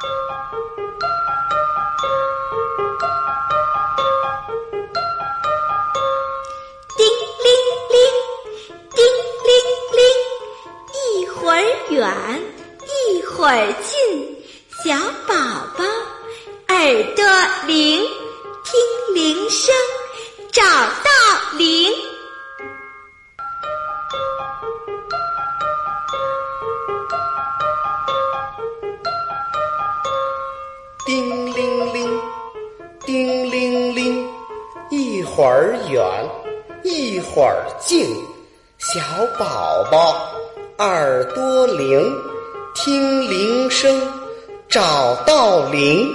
叮铃铃，叮铃铃，一会儿远，一会儿近，小宝宝耳朵灵，听铃声找到铃。叮铃铃，叮铃铃，一会儿远，一会儿近，小宝宝耳朵灵，听铃声找到铃。